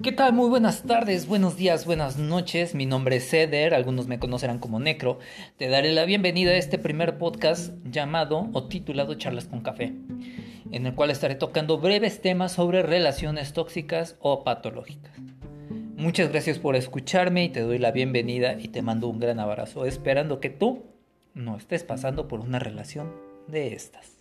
¿Qué tal? Muy buenas tardes, buenos días, buenas noches. Mi nombre es Ceder, algunos me conocerán como Necro. Te daré la bienvenida a este primer podcast llamado o titulado Charlas con Café, en el cual estaré tocando breves temas sobre relaciones tóxicas o patológicas. Muchas gracias por escucharme y te doy la bienvenida y te mando un gran abrazo, esperando que tú no estés pasando por una relación de estas.